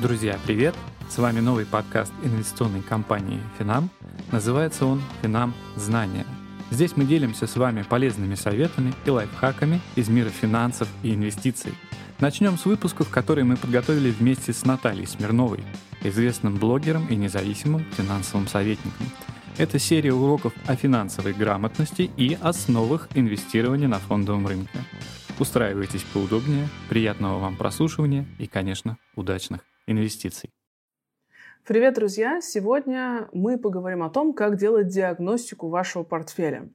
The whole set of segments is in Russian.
Друзья, привет! С вами новый подкаст инвестиционной компании «Финам». Называется он «Финам. Знания». Здесь мы делимся с вами полезными советами и лайфхаками из мира финансов и инвестиций. Начнем с выпусков, которые мы подготовили вместе с Натальей Смирновой, известным блогером и независимым финансовым советником. Это серия уроков о финансовой грамотности и основах инвестирования на фондовом рынке. Устраивайтесь поудобнее, приятного вам прослушивания и, конечно, удачных инвестиций. Привет, друзья! Сегодня мы поговорим о том, как делать диагностику вашего портфеля.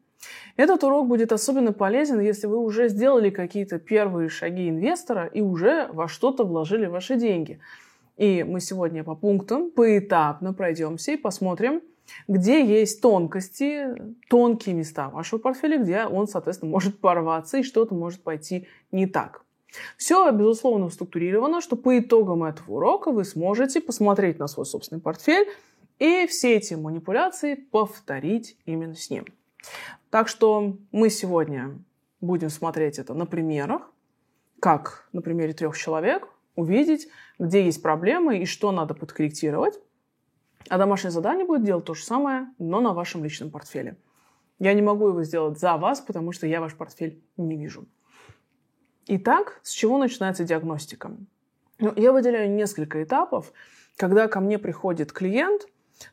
Этот урок будет особенно полезен, если вы уже сделали какие-то первые шаги инвестора и уже во что-то вложили ваши деньги. И мы сегодня по пунктам поэтапно пройдемся и посмотрим, где есть тонкости, тонкие места вашего портфеля, где он, соответственно, может порваться и что-то может пойти не так. Все, безусловно, структурировано, что по итогам этого урока вы сможете посмотреть на свой собственный портфель и все эти манипуляции повторить именно с ним. Так что мы сегодня будем смотреть это на примерах, как на примере трех человек увидеть, где есть проблемы и что надо подкорректировать. А домашнее задание будет делать то же самое, но на вашем личном портфеле. Я не могу его сделать за вас, потому что я ваш портфель не вижу. Итак, с чего начинается диагностика? Ну, я выделяю несколько этапов. Когда ко мне приходит клиент,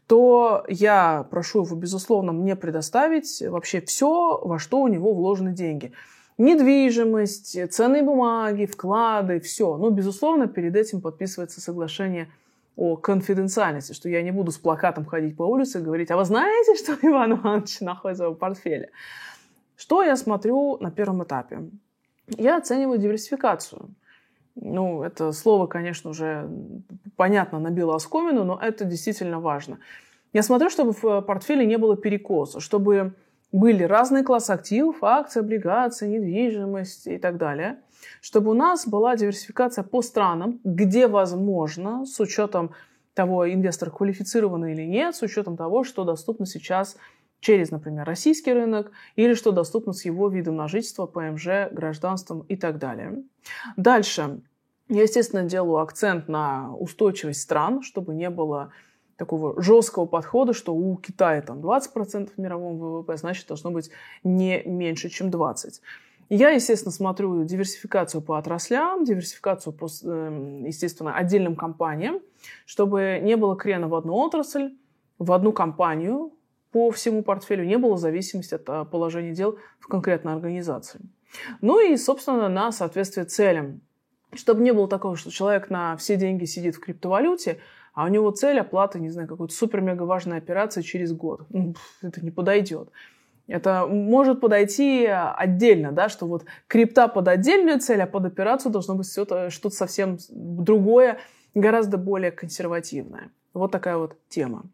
то я прошу его, безусловно, мне предоставить вообще все, во что у него вложены деньги. Недвижимость, ценные бумаги, вклады, все. Ну, безусловно, перед этим подписывается соглашение о конфиденциальности, что я не буду с плакатом ходить по улице и говорить, а вы знаете, что Иван Иванович находится в портфеле? Что я смотрю на первом этапе? Я оцениваю диверсификацию. Ну, это слово, конечно, уже понятно набило оскомину, но это действительно важно. Я смотрю, чтобы в портфеле не было перекоса, чтобы были разные классы активов, акции, облигации, недвижимость и так далее, чтобы у нас была диверсификация по странам, где возможно, с учетом того, инвестор квалифицированный или нет, с учетом того, что доступно сейчас через, например, российский рынок или что доступно с его видом на жительство, ПМЖ, гражданством и так далее. Дальше. Я, естественно, делаю акцент на устойчивость стран, чтобы не было такого жесткого подхода, что у Китая там 20% в мировом ВВП, значит, должно быть не меньше, чем 20%. Я, естественно, смотрю диверсификацию по отраслям, диверсификацию по, эм, естественно, отдельным компаниям, чтобы не было крена в одну отрасль, в одну компанию, по всему портфелю, не было зависимости от а, положения дел в конкретной организации. Ну и, собственно, на соответствие целям. Чтобы не было такого, что человек на все деньги сидит в криптовалюте, а у него цель оплаты, не знаю, какой-то супер-мега важной операции через год. Ну, это не подойдет. Это может подойти отдельно, да, что вот крипта под отдельную цель, а под операцию должно быть что-то совсем другое, гораздо более консервативное. Вот такая вот тема.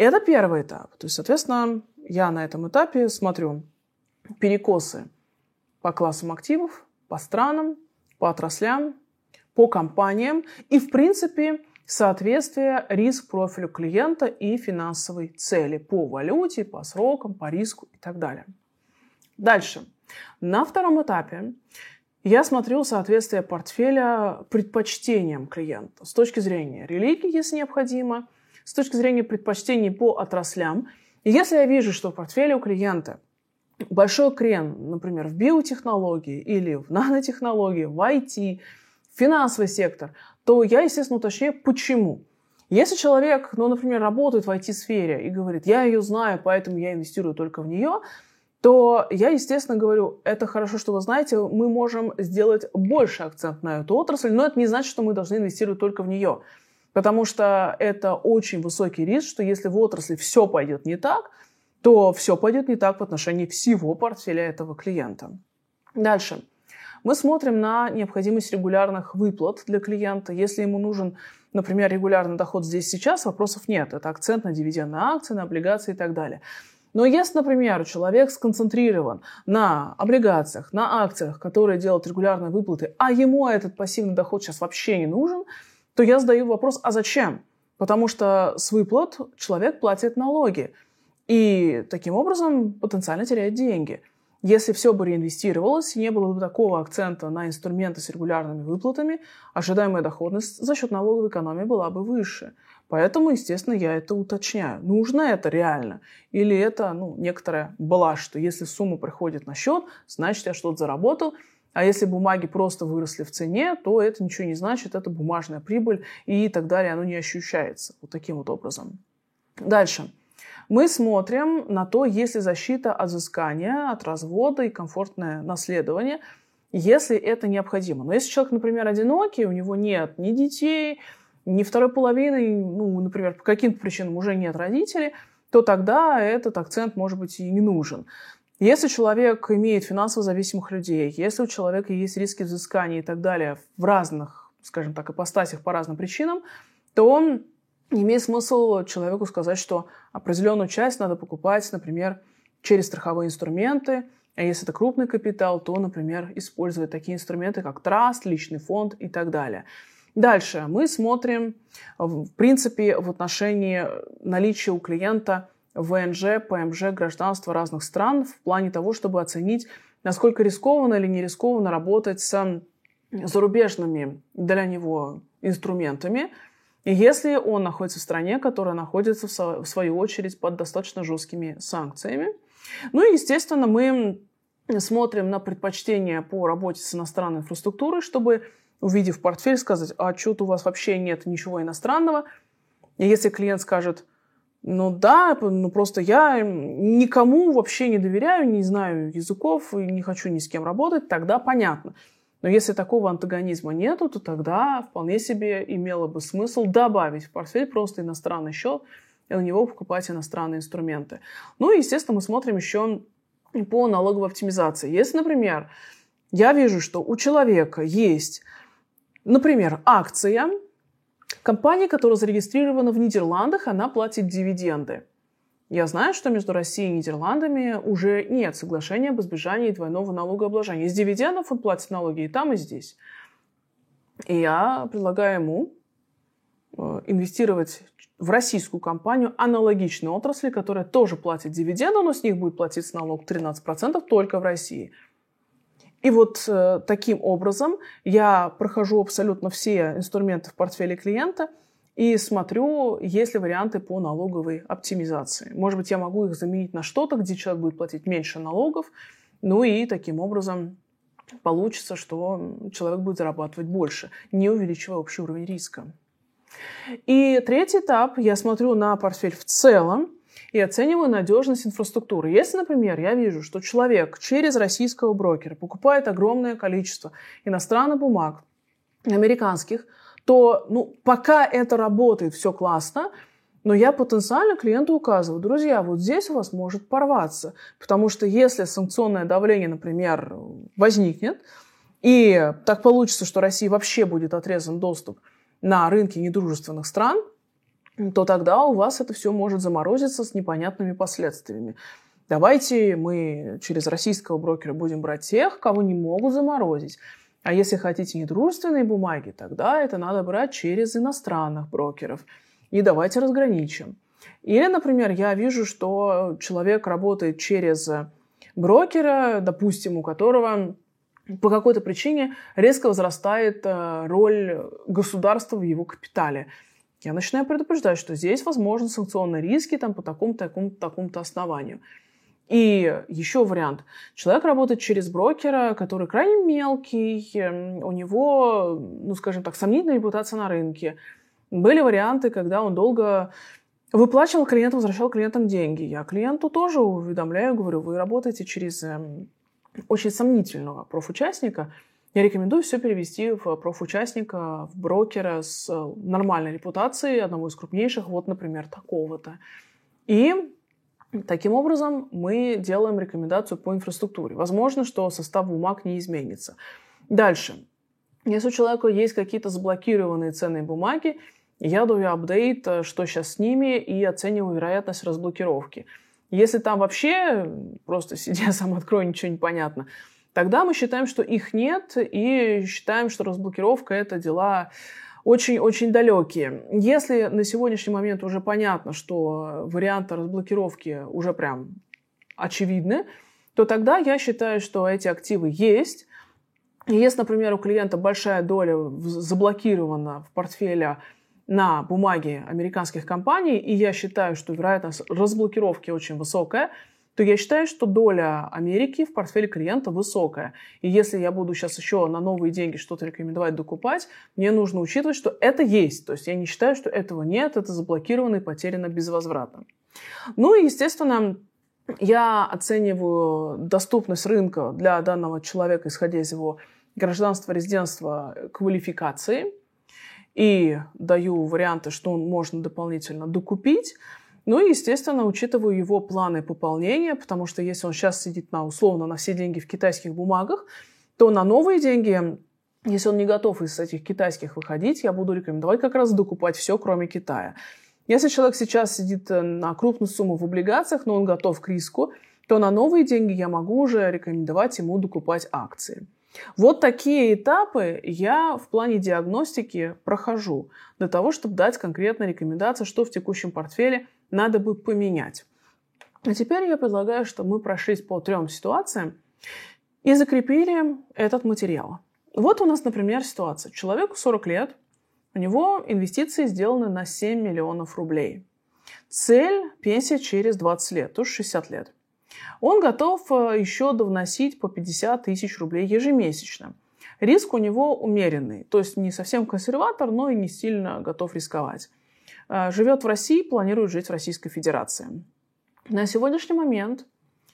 Это первый этап. То есть, соответственно, я на этом этапе смотрю перекосы по классам активов, по странам, по отраслям, по компаниям и, в принципе, соответствие риск-профилю клиента и финансовой цели по валюте, по срокам, по риску и так далее. Дальше. На втором этапе я смотрю соответствие портфеля предпочтениям клиента с точки зрения религии, если необходимо – с точки зрения предпочтений по отраслям. И если я вижу, что в портфеле у клиента большой крен, например, в биотехнологии или в нанотехнологии, в IT, в финансовый сектор, то я, естественно, уточняю, почему. Если человек, ну, например, работает в IT-сфере и говорит, я ее знаю, поэтому я инвестирую только в нее, то я, естественно, говорю, это хорошо, что вы знаете, мы можем сделать больше акцент на эту отрасль, но это не значит, что мы должны инвестировать только в нее. Потому что это очень высокий риск, что если в отрасли все пойдет не так, то все пойдет не так в отношении всего портфеля этого клиента. Дальше. Мы смотрим на необходимость регулярных выплат для клиента. Если ему нужен, например, регулярный доход здесь сейчас, вопросов нет. Это акцент на дивидендные акции, на облигации и так далее. Но если, например, человек сконцентрирован на облигациях, на акциях, которые делают регулярные выплаты, а ему этот пассивный доход сейчас вообще не нужен – то я задаю вопрос, а зачем? Потому что с выплат человек платит налоги и таким образом потенциально теряет деньги. Если все бы реинвестировалось, не было бы такого акцента на инструменты с регулярными выплатами, ожидаемая доходность за счет налоговой экономии была бы выше. Поэтому, естественно, я это уточняю. Нужно это реально? Или это ну, некоторая блажь, что если сумма приходит на счет, значит, я что-то заработал, а если бумаги просто выросли в цене, то это ничего не значит, это бумажная прибыль и так далее, оно не ощущается вот таким вот образом. Дальше. Мы смотрим на то, есть ли защита от взыскания, от развода и комфортное наследование, если это необходимо. Но если человек, например, одинокий, у него нет ни детей, ни второй половины, ну, например, по каким-то причинам уже нет родителей, то тогда этот акцент, может быть, и не нужен. Если человек имеет финансово зависимых людей, если у человека есть риски взыскания и так далее в разных, скажем так, ипостасях по разным причинам, то он имеет смысл человеку сказать, что определенную часть надо покупать, например, через страховые инструменты, а если это крупный капитал, то, например, использовать такие инструменты, как траст, личный фонд и так далее. Дальше мы смотрим, в принципе, в отношении наличия у клиента ВНЖ, ПМЖ, гражданства разных стран в плане того, чтобы оценить, насколько рискованно или не рискованно работать с зарубежными для него инструментами, и если он находится в стране, которая находится, в свою очередь, под достаточно жесткими санкциями. Ну и, естественно, мы смотрим на предпочтения по работе с иностранной инфраструктурой, чтобы, увидев портфель, сказать, а что-то у вас вообще нет ничего иностранного. И если клиент скажет, ну да, ну просто я никому вообще не доверяю, не знаю языков и не хочу ни с кем работать, тогда понятно. Но если такого антагонизма нету, то тогда вполне себе имело бы смысл добавить в портфель просто иностранный счет и на него покупать иностранные инструменты. Ну и, естественно, мы смотрим еще по налоговой оптимизации. Если, например, я вижу, что у человека есть, например, акция, компания, которая зарегистрирована в Нидерландах, она платит дивиденды. Я знаю, что между Россией и Нидерландами уже нет соглашения об избежании двойного налогообложения. Из дивидендов он платит налоги и там, и здесь. И я предлагаю ему э, инвестировать в российскую компанию аналогичной отрасли, которая тоже платит дивиденды, но с них будет платиться налог 13% только в России. И вот э, таким образом я прохожу абсолютно все инструменты в портфеле клиента – и смотрю, есть ли варианты по налоговой оптимизации. Может быть, я могу их заменить на что-то, где человек будет платить меньше налогов, ну и таким образом получится, что человек будет зарабатывать больше, не увеличивая общий уровень риска. И третий этап, я смотрю на портфель в целом и оцениваю надежность инфраструктуры. Если, например, я вижу, что человек через российского брокера покупает огромное количество иностранных бумаг, американских, то ну, пока это работает, все классно, но я потенциально клиенту указываю, друзья, вот здесь у вас может порваться, потому что если санкционное давление, например, возникнет, и так получится, что России вообще будет отрезан доступ на рынки недружественных стран, то тогда у вас это все может заморозиться с непонятными последствиями. Давайте мы через российского брокера будем брать тех, кого не могут заморозить. А если хотите недружественные бумаги, тогда это надо брать через иностранных брокеров. И давайте разграничим. Или, например, я вижу, что человек работает через брокера, допустим, у которого по какой-то причине резко возрастает э, роль государства в его капитале. Я начинаю предупреждать, что здесь возможны санкционные риски там, по такому-то, такому-то, такому-то основанию. И еще вариант. Человек работает через брокера, который крайне мелкий, эм, у него, ну, скажем так, сомнительная репутация на рынке. Были варианты, когда он долго выплачивал клиентам, возвращал клиентам деньги. Я клиенту тоже уведомляю, говорю, вы работаете через эм, очень сомнительного профучастника. Я рекомендую все перевести в профучастника, в брокера с нормальной репутацией, одного из крупнейших, вот, например, такого-то. И Таким образом, мы делаем рекомендацию по инфраструктуре. Возможно, что состав бумаг не изменится. Дальше. Если у человека есть какие-то заблокированные ценные бумаги, я даю апдейт, э, что сейчас с ними, и оцениваю вероятность разблокировки. Если там вообще просто сидя сам открою, ничего не понятно, тогда мы считаем, что их нет, и считаем, что разблокировка – это дела очень-очень далекие. Если на сегодняшний момент уже понятно, что варианты разблокировки уже прям очевидны, то тогда я считаю, что эти активы есть. И если, например, у клиента большая доля заблокирована в портфеле на бумаге американских компаний, и я считаю, что вероятность разблокировки очень высокая, то я считаю, что доля Америки в портфеле клиента высокая. И если я буду сейчас еще на новые деньги что-то рекомендовать докупать, мне нужно учитывать, что это есть. То есть я не считаю, что этого нет, это заблокировано и потеряно безвозвратно. Ну и, естественно, я оцениваю доступность рынка для данного человека, исходя из его гражданства, резидентства, квалификации. И даю варианты, что он можно дополнительно докупить. Ну и, естественно, учитываю его планы пополнения, потому что если он сейчас сидит на условно на все деньги в китайских бумагах, то на новые деньги, если он не готов из этих китайских выходить, я буду рекомендовать как раз докупать все, кроме Китая. Если человек сейчас сидит э, на крупную сумму в облигациях, но он готов к риску, то на новые деньги я могу уже рекомендовать ему докупать акции. Вот такие этапы я в плане диагностики прохожу для того, чтобы дать конкретные рекомендации, что в текущем портфеле надо бы поменять. А теперь я предлагаю, чтобы мы прошлись по трем ситуациям и закрепили этот материал. Вот у нас, например, ситуация. Человеку 40 лет, у него инвестиции сделаны на 7 миллионов рублей. Цель – пенсия через 20 лет, то есть 60 лет. Он готов э, еще довносить по 50 тысяч рублей ежемесячно. Риск у него умеренный, то есть не совсем консерватор, но и не сильно готов рисковать. Э, живет в России, планирует жить в Российской Федерации. На сегодняшний момент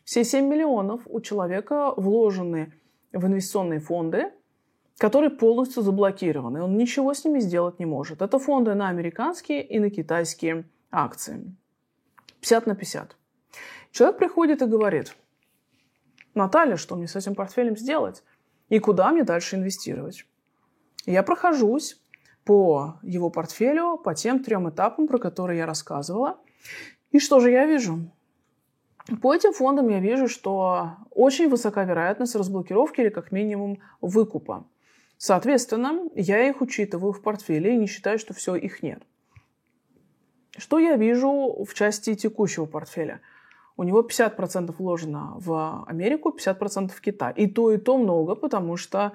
все 7 миллионов у человека вложены в инвестиционные фонды, которые полностью заблокированы. Он ничего с ними сделать не может. Это фонды на американские и на китайские акции. 50 на 50. Человек приходит и говорит, Наталья, что мне с этим портфелем сделать? И куда мне дальше инвестировать? Я прохожусь по его портфелю, по тем трем этапам, про которые я рассказывала. И что же я вижу? По этим фондам я вижу, что очень высока вероятность разблокировки или как минимум выкупа. Соответственно, я их учитываю в портфеле и не считаю, что все, их нет. Что я вижу в части текущего портфеля? У него 50% вложено в Америку, 50% в Китай. И то, и то много, потому что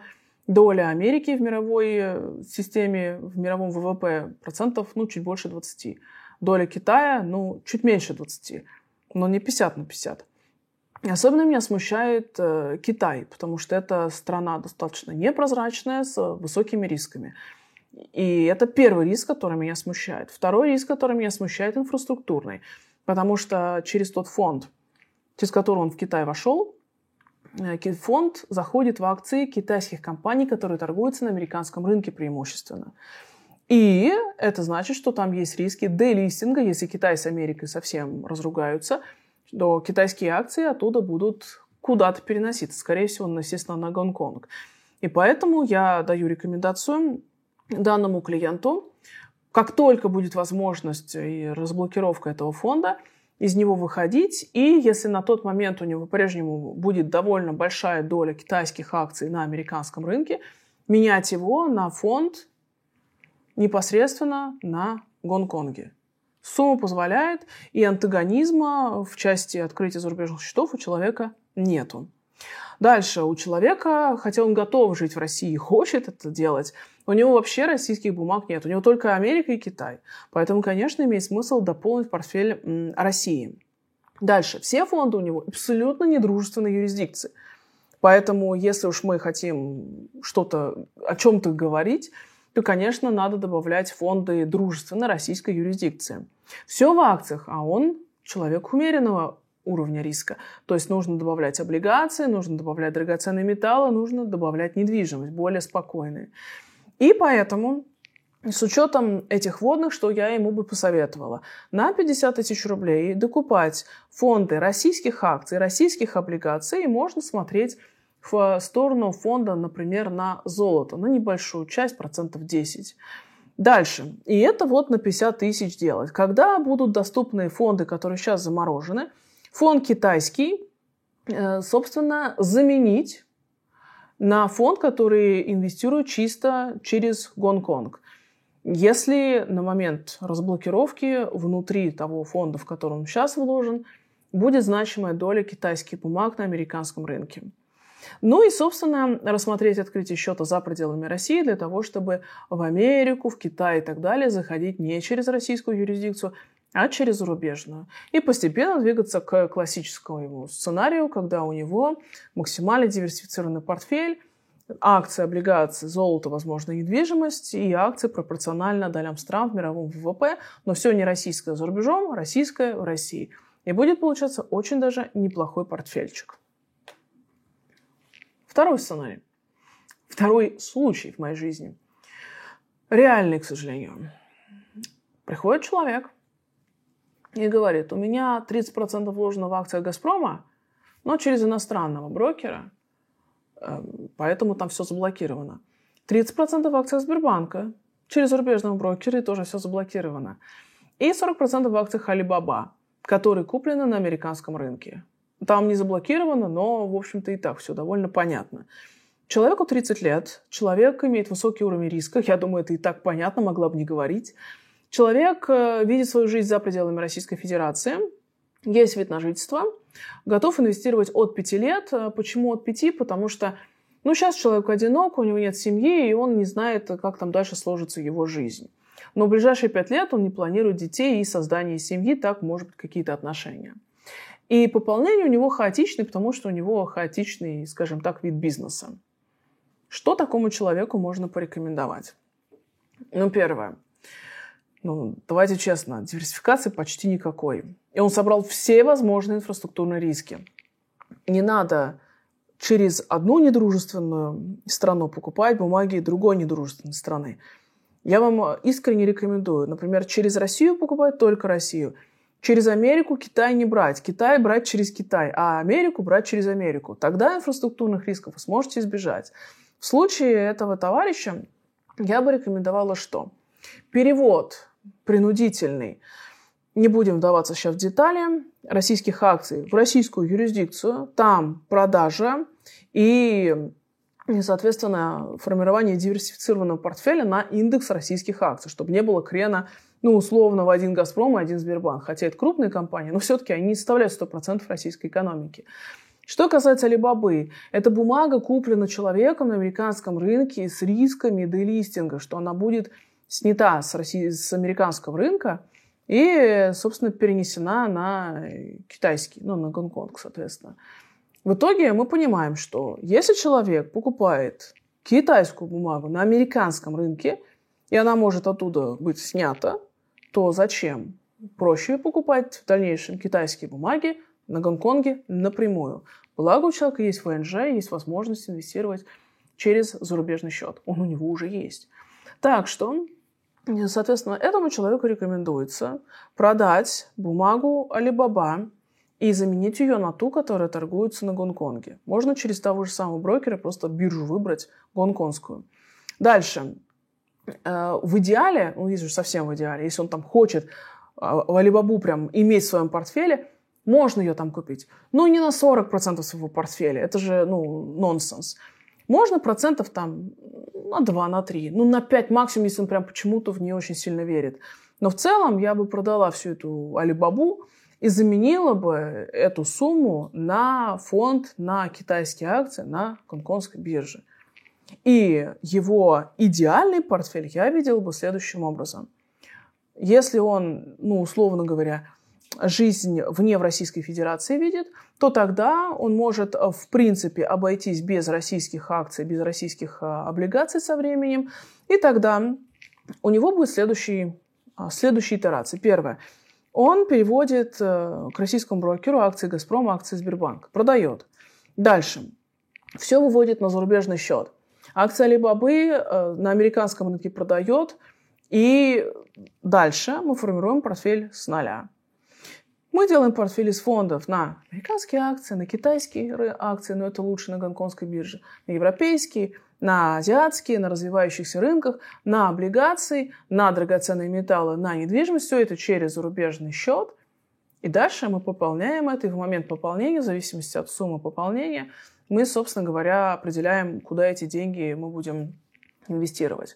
доля Америки в мировой системе, в мировом ВВП процентов, ну, чуть больше 20. Доля Китая, ну, чуть меньше 20, но не 50 на 50. Особенно меня смущает э, Китай, потому что это страна достаточно непрозрачная, с высокими рисками. И это первый риск, который меня смущает. Второй риск, который меня смущает, инфраструктурный. Потому что через тот фонд, через который он в Китай вошел, э, фонд заходит в акции китайских компаний, которые торгуются на американском рынке преимущественно. И это значит, что там есть риски делистинга, если Китай с Америкой совсем разругаются – то китайские акции оттуда будут куда-то переноситься, скорее всего, естественно, на Гонконг. И поэтому я даю рекомендацию данному клиенту, как только будет возможность и разблокировка этого фонда, из него выходить, и если на тот момент у него по-прежнему будет довольно большая доля китайских акций на американском рынке, менять его на фонд непосредственно на Гонконге. Сумма позволяет, и антагонизма в части открытия зарубежных счетов у человека нету. Дальше, у человека, хотя он готов жить в России и хочет это делать, у него вообще российских бумаг нет. У него только Америка и Китай. Поэтому, конечно, имеет смысл дополнить портфель России. Дальше. Все фонды у него абсолютно недружественной юрисдикции. Поэтому, если уж мы хотим что-то, о чем-то говорить, то, конечно, надо добавлять фонды дружественной российской юрисдикции. Все в акциях, а он человек умеренного уровня риска. То есть нужно добавлять облигации, нужно добавлять драгоценные металлы, нужно добавлять недвижимость, более спокойные. И поэтому с учетом этих вводных, что я ему бы посоветовала, на 50 тысяч рублей докупать фонды российских акций, российских облигаций, можно смотреть в сторону фонда, например, на золото, на небольшую часть, процентов 10. Дальше. И это вот на 50 тысяч делать. Когда будут доступны фонды, которые сейчас заморожены, фонд китайский, э, собственно, заменить на фонд, который инвестирует чисто через Гонконг. Если на момент разблокировки внутри того фонда, в котором он сейчас вложен, будет значимая доля китайских бумаг на американском рынке. Ну и, собственно, рассмотреть открытие счета за пределами России для того, чтобы в Америку, в Китай и так далее заходить не через российскую юрисдикцию, а через зарубежную. И постепенно двигаться к классическому сценарию, когда у него максимально диверсифицированный портфель, акции, облигации, золото, возможно, недвижимость и акции пропорционально долям стран в мировом ВВП, но все не российское за рубежом, российское в России. И будет получаться очень даже неплохой портфельчик. Второй сценарий. Второй случай в моей жизни. Реальный, к сожалению. Приходит человек и говорит, у меня 30% вложено в акциях «Газпрома», но через иностранного брокера, эм, поэтому там все заблокировано. 30% в акциях Сбербанка, через зарубежного брокера тоже все заблокировано. И 40% в акциях Alibaba, которые куплены на американском рынке. Там не заблокировано, но, в общем-то, и так все довольно понятно. Человеку 30 лет, человек имеет высокий уровень риска, я думаю, это и так понятно, могла бы не говорить. Человек э, видит свою жизнь за пределами Российской Федерации, есть вид на жительство, готов инвестировать от 5 лет. Э, почему от 5? Потому что ну, сейчас человек одинок, у него нет семьи, и он не знает, как там дальше сложится его жизнь. Но в ближайшие 5 лет он не планирует детей и создание семьи, так, может быть, какие-то отношения. И пополнение у него хаотичное, потому что у него хаотичный, скажем так, вид бизнеса. Что такому человеку можно порекомендовать? Ну, первое. Ну, давайте честно, диверсификации почти никакой. И он собрал все возможные инфраструктурные риски. Не надо через одну недружественную страну покупать бумаги другой недружественной страны. Я вам искренне рекомендую, например, через Россию покупать только Россию – Через Америку Китай не брать. Китай брать через Китай, а Америку брать через Америку. Тогда инфраструктурных рисков вы сможете избежать. В случае этого товарища я бы рекомендовала что? Перевод принудительный, не будем вдаваться сейчас в детали, российских акций в российскую юрисдикцию, там продажа и, соответственно, формирование диверсифицированного портфеля на индекс российских акций, чтобы не было крена ну, условно, в один «Газпром» и один «Сбербанк». Хотя это крупные компании, но все-таки они не составляют 100% российской экономики. Что касается Алибабы, эта бумага куплена человеком на американском рынке с рисками делистинга, что она будет снята с, России, с американского рынка и, собственно, перенесена на китайский, ну, на Гонконг, соответственно. В итоге мы понимаем, что если человек покупает китайскую бумагу на американском рынке, и она может оттуда быть снята, то зачем? Проще покупать в дальнейшем китайские бумаги на Гонконге напрямую. Благо у человека есть ВНЖ, есть возможность инвестировать через зарубежный счет. Он у него уже есть. Так что, соответственно, этому человеку рекомендуется продать бумагу Alibaba и заменить ее на ту, которая торгуется на Гонконге. Можно через того же самого брокера просто биржу выбрать гонконгскую. Дальше. Э, в идеале, ну, здесь уже совсем в идеале, если он там хочет а, в Алибабу прям иметь в своем портфеле, можно ее там купить. Но не на 40% своего портфеля. Это же, ну, нонсенс. Можно процентов там на 2, на 3, ну, на 5 максимум, если он прям почему-то в нее очень сильно верит. Но в целом я бы продала всю эту Алибабу и заменила бы эту сумму на фонд, на китайские акции на гонконгской бирже. И его идеальный портфель я видел бы следующим образом. Если он, ну, условно говоря, жизнь вне в Российской Федерации видит, то тогда он может, в принципе, обойтись без российских акций, без российских а, облигаций со временем. И тогда у него будет следующий, а, следующие итерации. Первое. Он переводит э, к российскому брокеру акции «Газпрома», акции «Сбербанк». Продает. Дальше. Все выводит на зарубежный счет. Акция Алибабы э, на американском рынке продает, и дальше мы формируем портфель с нуля. Мы делаем портфель из фондов на американские акции, на китайские акции, но это лучше на гонконгской бирже, на европейские, на азиатские, на развивающихся рынках, на облигации, на драгоценные металлы, на недвижимость. Все это через зарубежный счет. И дальше мы пополняем это, и в момент пополнения, в зависимости от суммы пополнения, мы, собственно говоря, определяем, куда эти деньги мы будем инвестировать.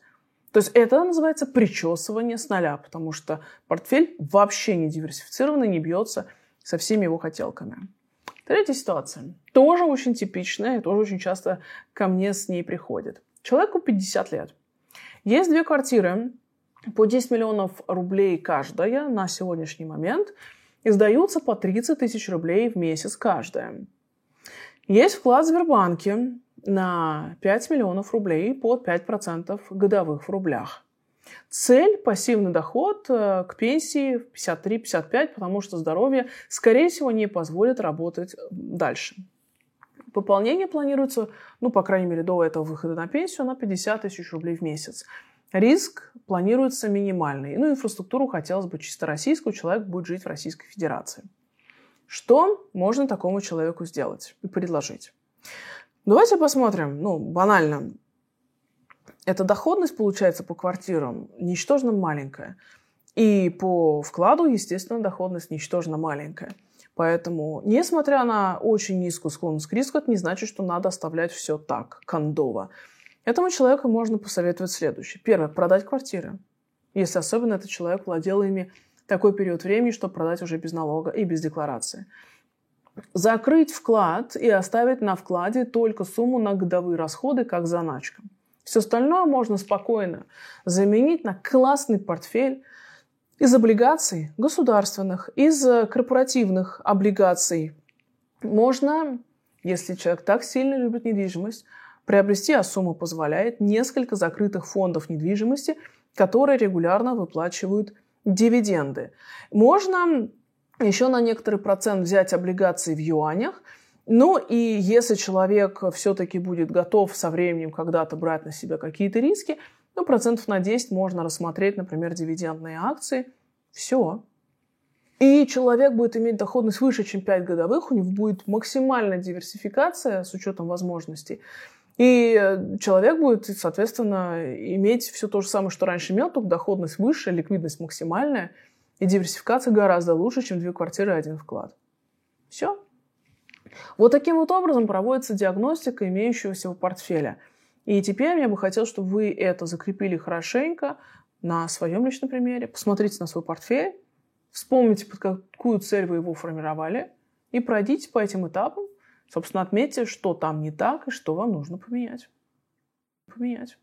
То есть это называется причесывание с нуля, потому что портфель вообще не диверсифицированный, не бьется со всеми его хотелками. Третья ситуация. Тоже очень типичная, тоже очень часто ко мне с ней приходит. Человеку 50 лет. Есть две квартиры по 10 миллионов рублей каждая на сегодняшний момент. И сдаются по 30 тысяч рублей в месяц каждая. Есть вклад в Сбербанке на 5 миллионов рублей под 5% годовых в рублях. Цель – пассивный доход э, к пенсии 53-55, потому что здоровье, скорее всего, не позволит работать дальше. Пополнение планируется, ну, по крайней мере, до этого выхода на пенсию на 50 тысяч рублей в месяц. Риск планируется минимальный. Ну, инфраструктуру хотелось бы чисто российскую, человек будет жить в Российской Федерации. Что можно такому человеку сделать и предложить? Давайте посмотрим, ну, банально, эта доходность, получается, по квартирам ничтожно маленькая. И по вкладу, естественно, доходность ничтожно маленькая. Поэтому, несмотря на очень низкую склонность к риску, это не значит, что надо оставлять все так, кондово. Этому человеку можно посоветовать следующее. Первое, продать квартиры. Если особенно этот человек владел ими такой период времени, чтобы продать уже без налога и без декларации. Закрыть вклад и оставить на вкладе только сумму на годовые расходы, как заначка. Все остальное можно спокойно заменить на классный портфель из облигаций государственных, из корпоративных облигаций. Можно, если человек так сильно любит недвижимость, приобрести, а сумма позволяет, несколько закрытых фондов недвижимости, которые регулярно выплачивают дивиденды. Можно еще на некоторый процент взять облигации в юанях – ну и если человек все-таки будет готов со временем когда-то брать на себя какие-то риски, ну, процентов на 10 можно рассмотреть, например, дивидендные акции. Все. И человек будет иметь доходность выше, чем 5 годовых, у него будет максимальная диверсификация с учетом возможностей. И человек будет, соответственно, иметь все то же самое, что раньше имел, только доходность выше, ликвидность максимальная, и диверсификация гораздо лучше, чем две квартиры и один вклад. Все. Вот таким вот образом проводится диагностика имеющегося в портфеля. И теперь я бы хотела, чтобы вы это закрепили хорошенько на своем личном примере. Посмотрите на свой портфель, вспомните, под какую цель вы его формировали, и пройдите по этим этапам. Собственно, отметьте, что там не так и что вам нужно поменять. Поменять.